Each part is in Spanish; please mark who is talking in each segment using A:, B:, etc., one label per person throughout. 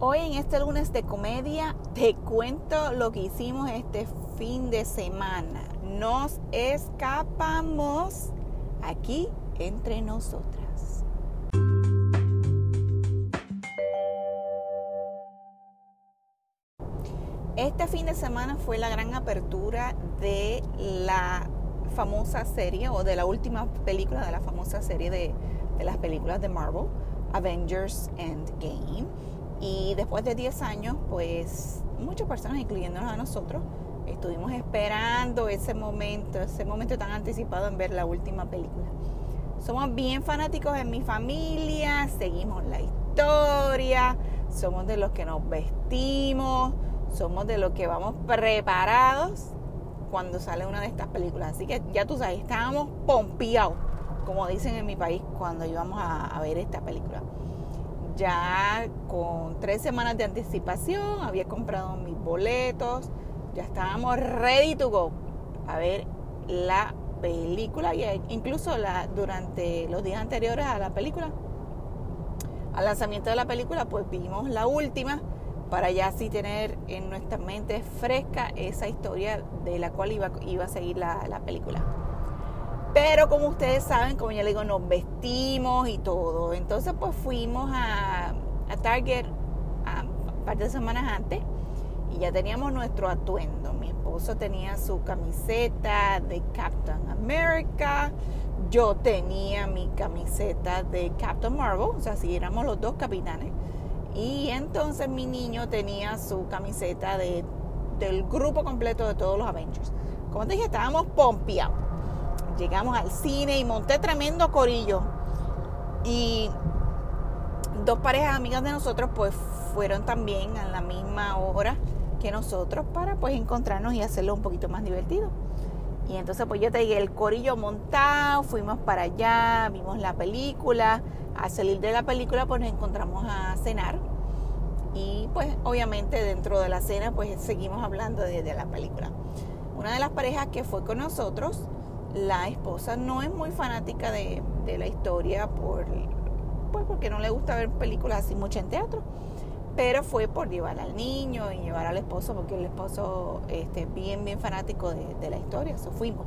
A: Hoy en este lunes de comedia te cuento lo que hicimos este fin de semana. Nos escapamos aquí entre nosotras. Este fin de semana fue la gran apertura de la famosa serie o de la última película de la famosa serie de, de las películas de Marvel, Avengers Endgame y después de 10 años, pues muchas personas, incluyéndonos a nosotros, estuvimos esperando ese momento, ese momento tan anticipado en ver la última película. Somos bien fanáticos en mi familia, seguimos la historia, somos de los que nos vestimos, somos de los que vamos preparados cuando sale una de estas películas. Así que ya tú sabes, estábamos pompeados, como dicen en mi país, cuando íbamos a, a ver esta película ya con tres semanas de anticipación, había comprado mis boletos, ya estábamos ready to go a ver la película y incluso la, durante los días anteriores a la película, al lanzamiento de la película, pues vimos la última para ya así tener en nuestra mente fresca esa historia de la cual iba, iba a seguir la, la película. Pero como ustedes saben, como ya les digo, nos vestimos y todo. Entonces pues fuimos a, Target a par de semanas antes y ya teníamos nuestro atuendo. Mi esposo tenía su camiseta de Captain America. Yo tenía mi camiseta de Captain Marvel, o sea, si éramos los dos capitanes. Y entonces mi niño tenía su camiseta de, del grupo completo de todos los Avengers. Como te dije, estábamos pompeados llegamos al cine y monté tremendo corillo. Y dos parejas amigas de nosotros pues fueron también a la misma hora que nosotros para pues encontrarnos y hacerlo un poquito más divertido. Y entonces pues yo te dije el corillo montado, fuimos para allá, vimos la película, al salir de la película pues nos encontramos a cenar y pues obviamente dentro de la cena pues seguimos hablando de, de la película. Una de las parejas que fue con nosotros la esposa no es muy fanática de, la historia por, pues porque no le gusta ver películas así mucho en teatro. Pero fue por llevar al niño y llevar al esposo, porque el esposo este, bien, bien fanático de, la historia, eso fuimos.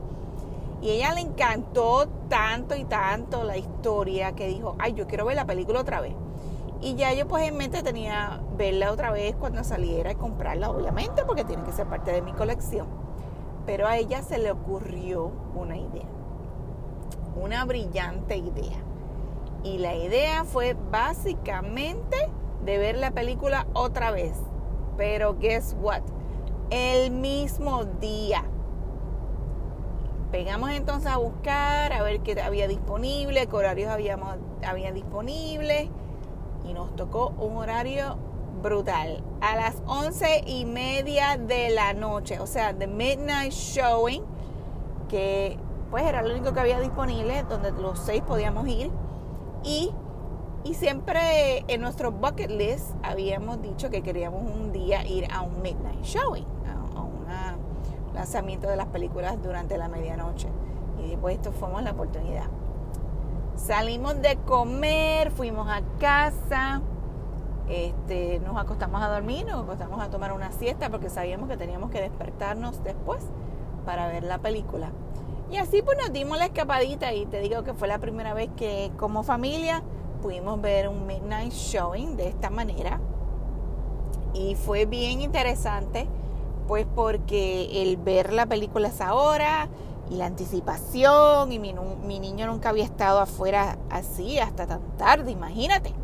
A: Y ella le encantó tanto y tanto la historia que dijo, ay, yo quiero ver la película otra vez. Y ya yo pues en mente tenía verla otra vez cuando saliera y comprarla, obviamente, porque tiene que ser parte de mi colección. Pero a ella se le ocurrió una idea, una brillante idea. Y la idea fue básicamente de ver la película otra vez. Pero guess what? El mismo día. Pegamos entonces a buscar, a ver qué había disponible, qué horarios habíamos, había disponible. Y nos tocó un horario brutal. A las once y media de la noche, o sea, de midnight showing, que pues era lo único que había disponible, donde los seis podíamos ir. Y, y siempre en nuestro bucket list habíamos dicho que queríamos un día ir a un midnight showing, a, un lanzamiento de las películas durante la medianoche. Y pues esto fuimos la oportunidad. Salimos de comer, fuimos a casa este, nos acostamos a dormir, nos acostamos a tomar una siesta porque sabíamos que teníamos que despertarnos después para ver la película. Y así pues nos dimos la escapadita y te digo que fue la primera vez que como familia pudimos ver un midnight showing de esta manera. Y fue bien interesante pues porque el ver la película a esa hora y la anticipación y mi, mi niño nunca había estado afuera así hasta tan tarde, imagínate.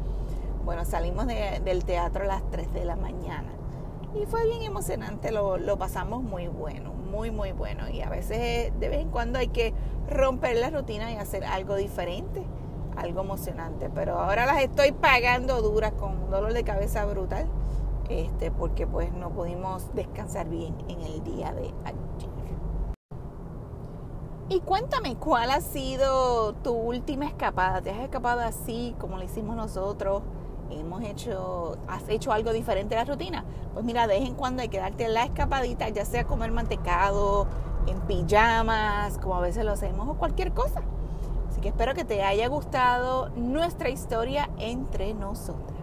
A: Bueno, salimos del teatro a las 3 de la mañana y fue bien emocionante, lo, pasamos muy bueno, muy, muy bueno. Y a veces de vez en cuando hay que romper la rutina y hacer algo diferente, algo emocionante. Pero ahora las estoy pagando duras con un dolor de cabeza brutal, este, porque pues no pudimos descansar bien en el día de ayer. Y cuéntame, ¿cuál ha sido tu última escapada? ¿Te has escapado así como lo hicimos nosotros? hemos hecho, has hecho algo diferente a la rutina, pues mira, de vez en cuando hay que darte la escapadita, ya sea comer mantecado, en pijamas, como a veces lo hacemos, o cualquier cosa. Así que espero que te haya gustado nuestra historia entre nosotras.